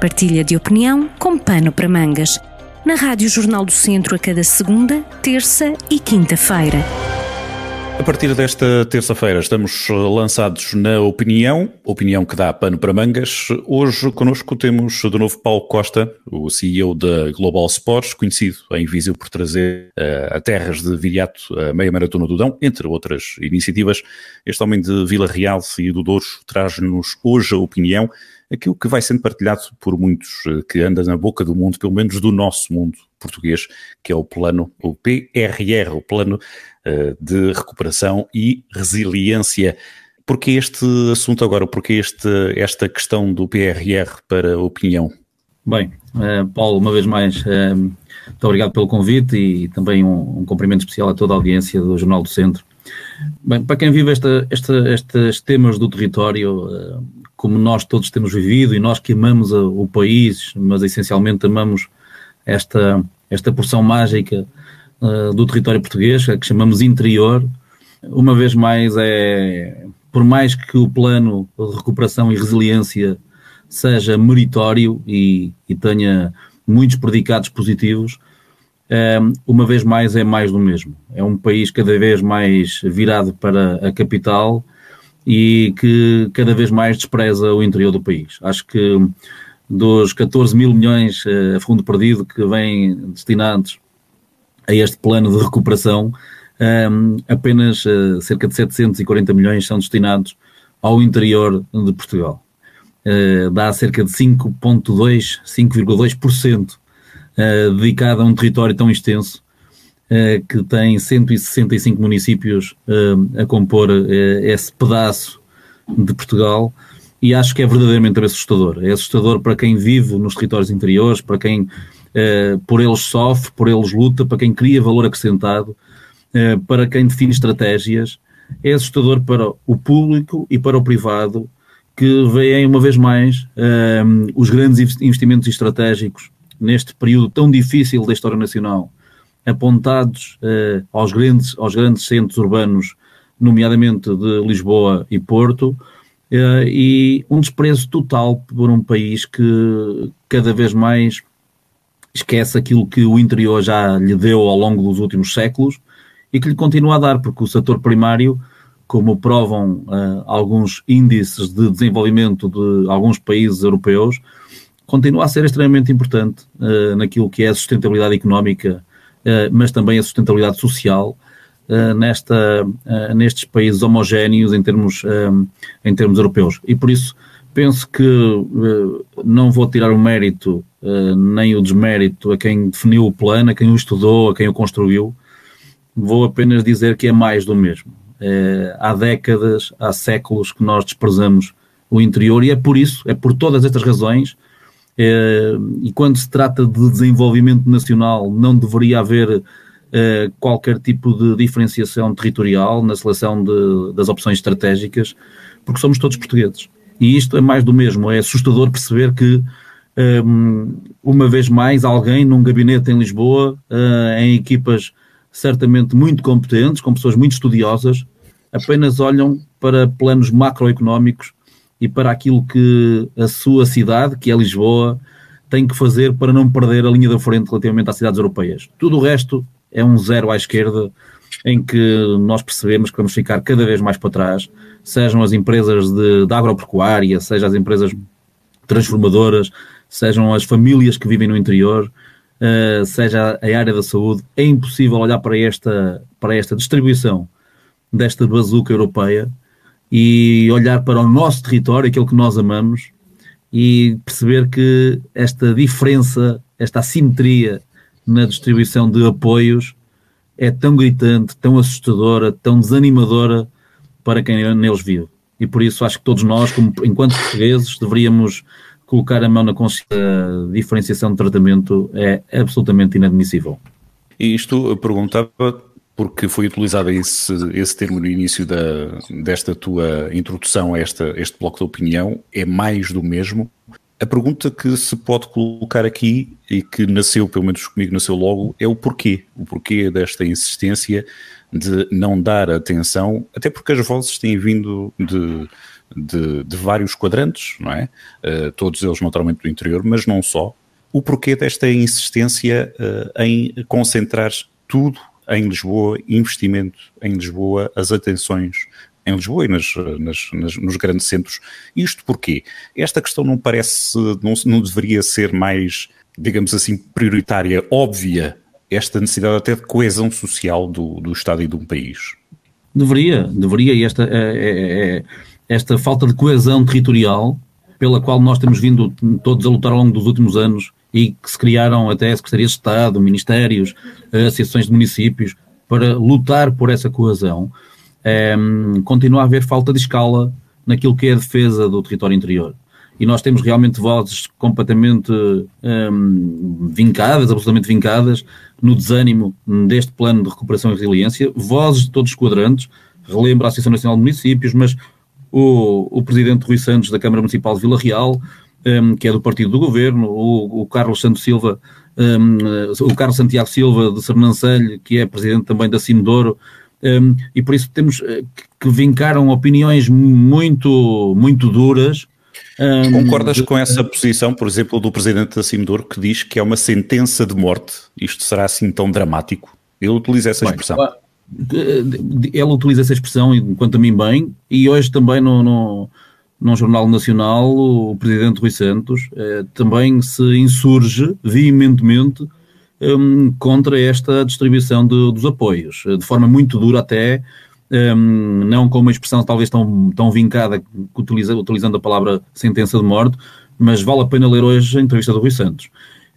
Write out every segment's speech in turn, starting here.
Partilha de opinião com pano para mangas. Na Rádio Jornal do Centro a cada segunda, terça e quinta-feira. A partir desta terça-feira estamos lançados na Opinião, opinião que dá pano para mangas. Hoje connosco temos de novo Paulo Costa, o CEO da Global Sports, conhecido em Viseu por trazer uh, a terras de Viriato a meia maratona do Dão, entre outras iniciativas. Este homem de Vila Real e do Douro traz-nos hoje a opinião aquilo que vai sendo partilhado por muitos eh, que anda na boca do mundo, pelo menos do nosso mundo português, que é o plano, o PRR, o Plano uh, de Recuperação e Resiliência. Porquê este assunto agora? Porquê este, esta questão do PRR para a opinião? Bem, uh, Paulo, uma vez mais, muito obrigado pelo convite e também um, um, cumprimento especial a toda a audiência do Jornal do Centro. Bem, para quem vive esta, esta, estes temas do território, como nós todos temos vivido e nós que amamos o país, mas essencialmente amamos esta, esta porção mágica uh, do território português, que chamamos interior, uma vez mais é, por mais que o plano de recuperação e resiliência seja meritório e, e tenha muitos predicados positivos, eh, uma vez mais é mais do mesmo. É um país cada vez mais virado para a capital e que cada vez mais despreza o interior do país. Acho que dos 14 mil milhões uh, a fundo perdido que vêm destinados a este plano de recuperação, ehm, apenas uh, cerca de 740 milhões são destinados ao interior de Portugal. Uh, dá cerca de 5,2%, 5,2% uh, dedicado a um território tão extenso que tem 165 municípios a compor esse pedaço de Portugal e acho que é verdadeiramente assustador. É assustador para quem vive nos territórios interiores, para quem por eles sofre, por eles luta, para quem cria valor acrescentado, para quem define estratégias. É assustador para o público e para o privado que veem uma vez mais os grandes investimentos estratégicos neste período tão difícil da história nacional apontados aos, grandes, aos grandes centros urbanos, nomeadamente de Lisboa e Porto, Uh, e um desprezo total por um país que cada vez mais esquece aquilo que o interior já lhe deu ao longo dos últimos séculos e que lhe continua a dar, porque o setor primário, como provam uh, alguns índices de desenvolvimento de alguns países europeus, continua a ser extremamente importante uh, naquilo que é a sustentabilidade económica, mas também a sustentabilidade social uh, nesta, uh, nestes países homogéneos em termos, em termos europeus. E por isso penso que não vou tirar o mérito nem o desmérito a quem definiu o plano, a quem o estudou, a quem o construiu. Vou apenas dizer que é mais do mesmo. há décadas, há séculos que nós desprezamos o interior e é por isso, é por todas estas razões, e quando se trata de desenvolvimento nacional, não deveria haver uh, qualquer tipo de diferenciação territorial na seleção de, das opções estratégicas, porque somos todos portugueses. E isto é mais do mesmo, é assustador perceber que, ehm, uma vez mais, alguém num gabinete em Lisboa, uh, em equipas certamente muito competentes, com pessoas muito estudiosas, apenas olham para planos macroeconómicos e para aquilo que a sua cidade, que é Lisboa, tem que fazer para não perder a linha da frente relativamente às cidades europeias. Tudo o resto é um zero à esquerda em que nós percebemos que vamos ficar cada vez mais para trás, sejam as empresas de, de agropecuária, sejam as empresas transformadoras, sejam as famílias que vivem no interior, uh, seja a área da saúde, é impossível olhar para esta, para esta distribuição desta bazuca europeia e olhar para o nosso território, aquilo que nós amamos, e perceber que esta diferença, esta assimetria na distribuição de apoios é tão gritante, tão assustadora, tão desanimadora para quem neles vive. E por isso acho que todos nós, como, enquanto portugueses, deveríamos colocar a mão na consciência. A diferenciação de tratamento é absolutamente inadmissível. E isto perguntava porque foi utilizado esse, esse termo no início da, desta tua introdução a esta, este bloco de opinião, é mais do mesmo. A pergunta que se pode colocar aqui e que nasceu, pelo menos comigo, nasceu logo, é o porquê. O porquê desta insistência de não dar atenção, até porque as vozes têm vindo de, de, de vários quadrantes, não é? Uh, todos eles naturalmente do interior, mas não só. O porquê desta insistência uh, em concentrar tudo em Lisboa, investimento em Lisboa, as atenções em Lisboa e nas, nas, nas, nos grandes centros. Isto porquê? Esta questão não parece, não, não deveria ser mais, digamos assim, prioritária, óbvia, esta necessidade até de coesão social do, do Estado e de um país? Deveria, deveria, e esta, é, é, é, esta falta de coesão territorial, pela qual nós temos vindo todos a lutar ao longo dos últimos anos, e que se criaram até secretarias de Estado, ministérios, associações de municípios, para lutar por essa coesão, é, continua a haver falta de escala naquilo que é a defesa do território interior. E nós temos realmente vozes completamente um, vincadas, absolutamente vincadas, no desânimo deste plano de recuperação e resiliência, vozes de todos os quadrantes, relembro a Associação Nacional de Municípios, mas o, o Presidente Rui Santos da Câmara Municipal de Vila Real, um, que é do partido do governo, o, o Carlos Santos Silva, um, o Carlos Santiago Silva de Sernancelho, que é presidente também da Cimedouro, um, e por isso temos eh, que vincaram opiniões muito, muito duras. Um, Concordas de, com essa posição, por exemplo, do presidente da Cimedouro, que diz que é uma sentença de morte? Isto será assim tão dramático? Ele utiliza essa expressão. Bem, ele utiliza essa expressão, enquanto a mim bem, e hoje também no, no, num jornal nacional, o presidente Rui Santos eh, também se insurge veementemente um, contra esta distribuição de, dos apoios, de forma muito dura até, um, não com uma expressão talvez tão, tão vincada, utiliza, utilizando a palavra sentença de morte, mas vale a pena ler hoje a entrevista do Rui Santos.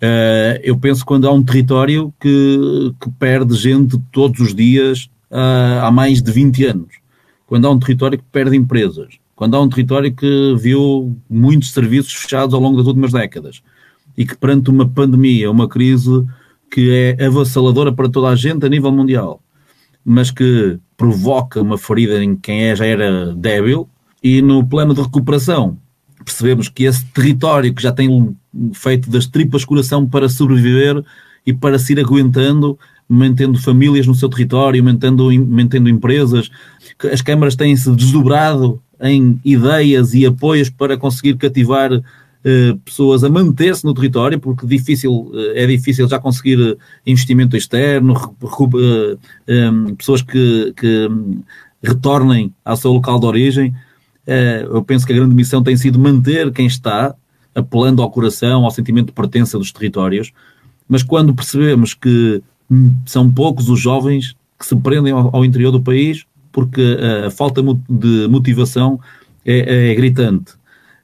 Uh, eu penso quando há um território que, que perde gente todos os dias uh, há mais de 20 anos, quando há um território que perde empresas, quando há um território que viu muitos serviços fechados ao longo das últimas décadas e que perante uma pandemia, uma crise que é avassaladora para toda a gente a nível mundial, mas que provoca uma ferida em quem é, já era débil, e no plano de recuperação percebemos que esse território que já tem feito das tripas coração para sobreviver e para se ir aguentando, mantendo famílias no seu território, mantendo, mantendo empresas, as câmaras têm-se desdobrado em ideias e apoios para conseguir cativar eh, pessoas a manter-se no território, porque difícil, eh, é difícil já conseguir eh, investimento externo, pessoas que, que retornem ao seu local de origem. eu penso que a grande missão tem sido manter quem está, apelando ao coração, ao sentimento de pertença dos territórios, mas quando percebemos que hum, são poucos os jovens que se prendem ao, ao interior do país, porque a falta de motivação é, é gritante.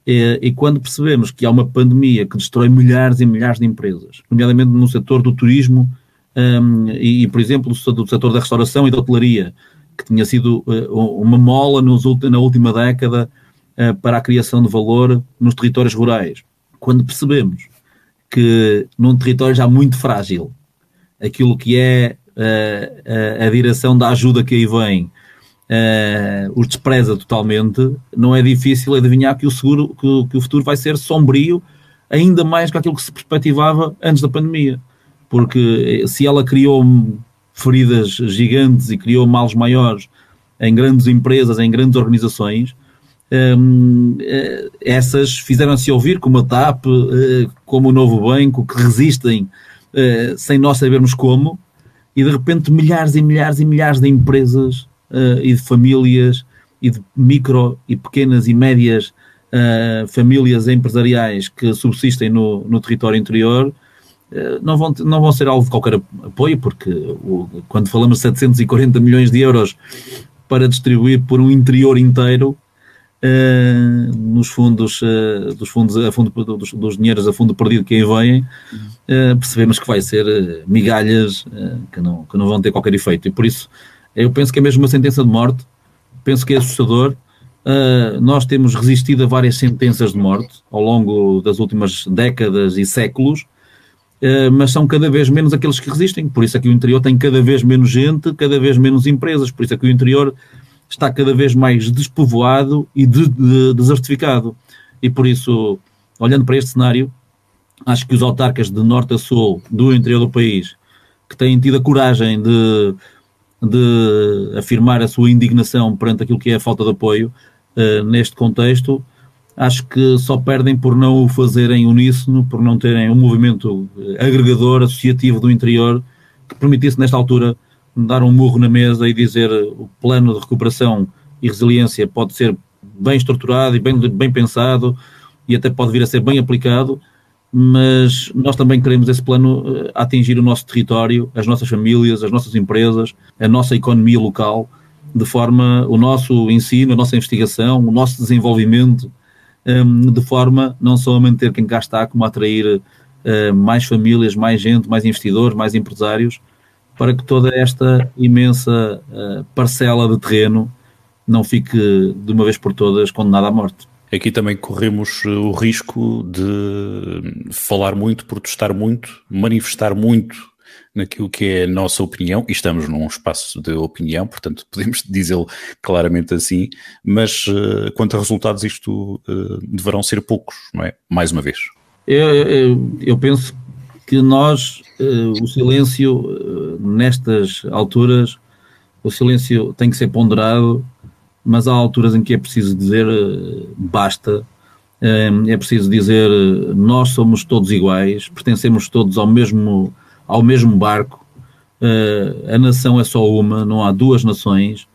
E, e, quando percebemos que há uma pandemia que destrói milhares e milhares de empresas, nomeadamente no setor do turismo um, e, por exemplo, do setor da restauração e da hotelaria, que tinha sido uh, uma mola nos, na última década uh, para a criação de valor nos territórios rurais. Quando percebemos que num território já muito frágil, aquilo que é uh, a direção da ajuda que aí vem uh, os despreza totalmente, não é difícil adivinhar que o, seguro, que, que o futuro vai ser sombrio, ainda mais que aquilo que se perspectivava antes da pandemia. Porque eh, se ela criou feridas gigantes e criou males maiores em grandes empresas, em grandes organizações, um, eh, essas fizeram-se ouvir, como a TAP, como o Novo Banco, que resistem sem nós sabermos como, e de repente milhares e milhares e milhares de empresas uh, e de famílias e de micro e pequenas e médias uh, famílias empresariais que subsistem no, no território interior uh, não, vão, não vão ser alvo de qualquer apoio, porque o, quando falamos de 740 milhões de euros para distribuir por um interior inteiro, Uh, nos fundos, uh, dos fundos a fundo, dos, dos, dinheiros a fundo perdido que aí vêm, uh, percebemos que vai ser migalhas que, não, que não vão ter qualquer efeito. E por isso eu penso que é mesmo uma sentença de morte, penso que é assustador. Uh, nós temos resistido a várias sentenças de morte ao longo das últimas décadas e séculos, uh, mas são cada vez menos aqueles que resistem. Por isso é que o interior tem cada vez menos gente, cada vez menos empresas. Por isso é que o interior está cada vez mais despovoado e de, de, desertificado. E por isso, olhando para este cenário, acho que os autarcas de norte a sul do interior do país, que têm tido a coragem de de afirmar a sua indignação perante aquilo que é a falta de apoio, neste contexto, acho que só perdem por não o fazerem uníssono, por não terem um movimento agregador, associativo do interior, que permitisse, nesta altura, dar um murro na mesa e dizer o plano de recuperação e resiliência pode ser bem estruturado e bem, bem pensado e até pode vir a ser bem aplicado, mas nós também queremos esse plano uh, atingir o nosso território, as nossas famílias, as nossas empresas, a nossa economia local, de forma o nosso ensino, a nossa investigação, o nosso desenvolvimento, ehm, de forma não só a manter quem cá está, como a atrair uh, mais famílias, mais gente, mais investidores, mais empresários, para que toda esta imensa uh, parcela de terreno não fique de uma vez por todas condenada à morte. Aqui também corremos eh, o risco de falar muito, protestar muito, manifestar muito naquilo que é a nossa opinião, e estamos num espaço de opinião, portanto podemos dizê-lo claramente assim, mas uh, quanto a resultados isto uh, deverão ser poucos, não é? Mais uma vez. Eu, eu, eu penso que nós, uh, o silêncio, nestas alturas, o silêncio tem que ser ponderado mas há alturas em que é preciso dizer eh, basta, eh, é preciso dizer nós somos todos iguais, pertencemos todos ao mesmo, ao mesmo barco, eh, a nação é só uma, não há duas nações,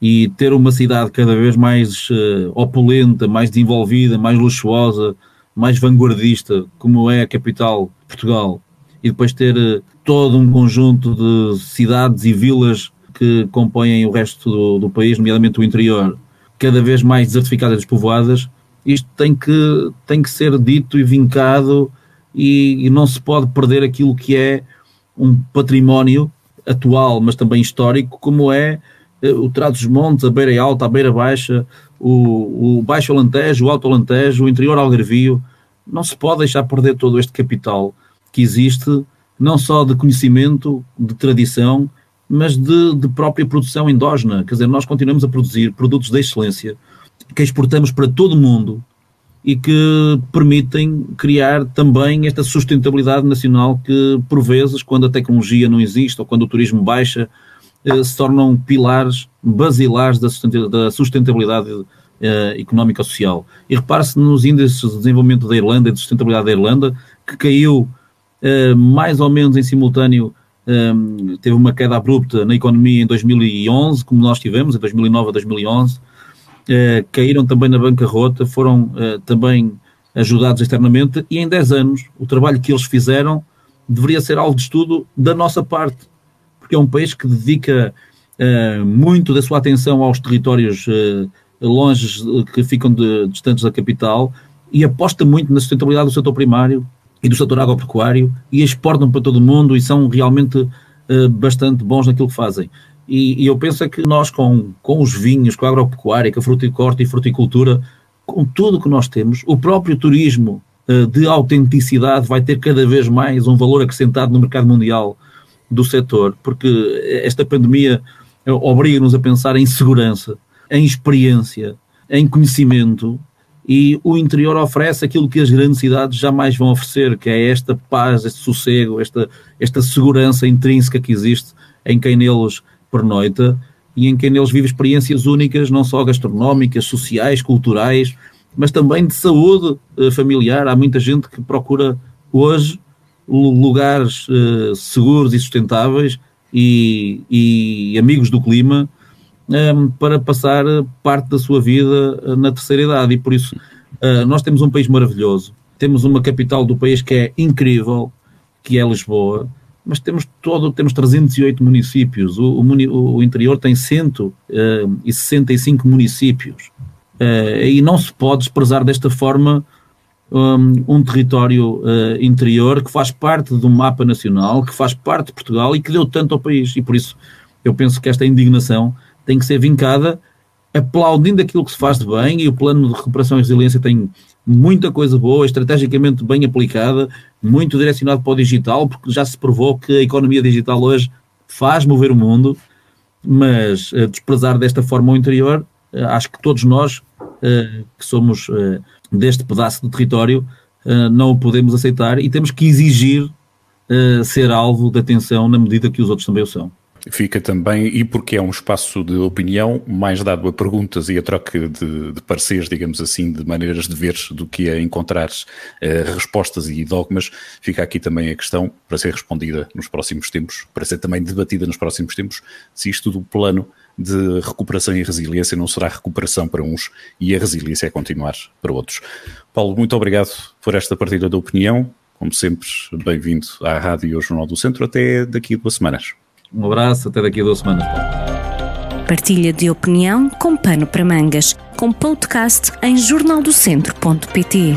e ter uma cidade cada vez mais opulenta, mais desenvolvida, mais luxuosa, mais vanguardista, como é a capital Portugal, e depois ter todo um conjunto de cidades e vilas que compõem o resto do, do país, nomeadamente o interior, cada vez mais desertificadas e despovoadas, isto tem que, tem que ser dito e vincado e, e, não se pode perder aquilo que é um património atual, mas também histórico, como é eh, o Trato dos Montes, a Beira Alta, a Beira Baixa, o, o Baixo Alentejo, o Alto Alentejo, o interior Algarvio. Não se pode deixar perder todo este capital que existe, não só de conhecimento, de tradição, mas de, de própria produção endógena. Quer dizer, nós continuamos a produzir produtos de excelência que exportamos para todo o mundo e que permitem criar também esta sustentabilidade nacional que, por vezes, quando a tecnologia não existe ou quando o turismo baixa, eh, se tornam pilares basilares da sustentabilidade eh, económica social. E repare-se nos índices de desenvolvimento da Irlanda e de sustentabilidade da Irlanda, que caiu eh, mais ou menos em simultâneo um, teve uma queda abrupta na economia em 2011, como nós tivemos, em 2009 a 2011, uh, eh, caíram também na bancarrota, foram uh, também ajudados externamente, e em 10 anos o trabalho que eles fizeram deveria ser alvo de estudo da nossa parte, porque é um país que dedica uh, muito da sua atenção aos territórios longe, que ficam de, distantes da capital, e aposta muito na sustentabilidade do setor primário, e do setor agropecuário e exportam para todo o mundo e são realmente uh, bastante bons naquilo que fazem. E, e, eu penso é que nós, com, com os vinhos, com a agropecuária, com a fruticorte e fruticultura, com tudo que nós temos, o próprio turismo uh, de autenticidade vai ter cada vez mais um valor acrescentado no mercado mundial do setor, porque esta pandemia uh, obriga-nos a pensar em segurança, em experiência, em conhecimento e o interior oferece aquilo que as grandes cidades jamais vão oferecer, que é esta paz, este sossego, esta, esta segurança intrínseca que existe em quem neles pernoita e em quem neles vive experiências únicas, não só gastronómicas, sociais, culturais, mas também de saúde eh, familiar. Há muita gente que procura hoje lugares uh, seguros e sustentáveis e, e amigos do clima um, ehm, para passar parte da sua vida eh, na terceira idade. E por isso uh, nós temos um país maravilhoso, temos uma capital do país que é incrível, que é Lisboa, mas temos todo, temos 308 municípios, o, o, o interior tem 165 uh, municípios. Uh, e não se pode desprezar desta forma um, um território uh, interior que faz parte do mapa nacional, que faz parte de Portugal e que deu tanto ao país. E por isso eu penso que esta indignação tem que ser vincada aplaudindo aquilo que se faz de bem e o plano de recuperação e resiliência tem muita coisa boa, estrategicamente bem aplicada, muito direcionado para o digital, porque já se provou que a economia digital hoje faz mover o mundo, mas uh, desprezar desta forma o interior, uh, acho que todos nós uh, que somos deste pedaço de território não o podemos aceitar e temos que exigir ser alvo de atenção na medida que os outros também o são. Fica também, e porque é um espaço de opinião mais dado a perguntas e a troca de, de pareceres, digamos assim, de maneiras de ver do que a encontrar uh, respostas e dogmas, fica aqui também a questão para ser respondida nos próximos tempos, para ser também debatida nos próximos tempos, se isto do plano de recuperação e resiliência não será recuperação para uns e a resiliência é continuar para outros. Paulo, muito obrigado por esta partida de opinião. Como sempre, bem-vindo à Rádio e ao Jornal do Centro. Até daqui a duas semanas. Um abraço, até daqui a duas semanas. Partilha de opinião com pano para mangas, com podcast em jornaldocentro.pt.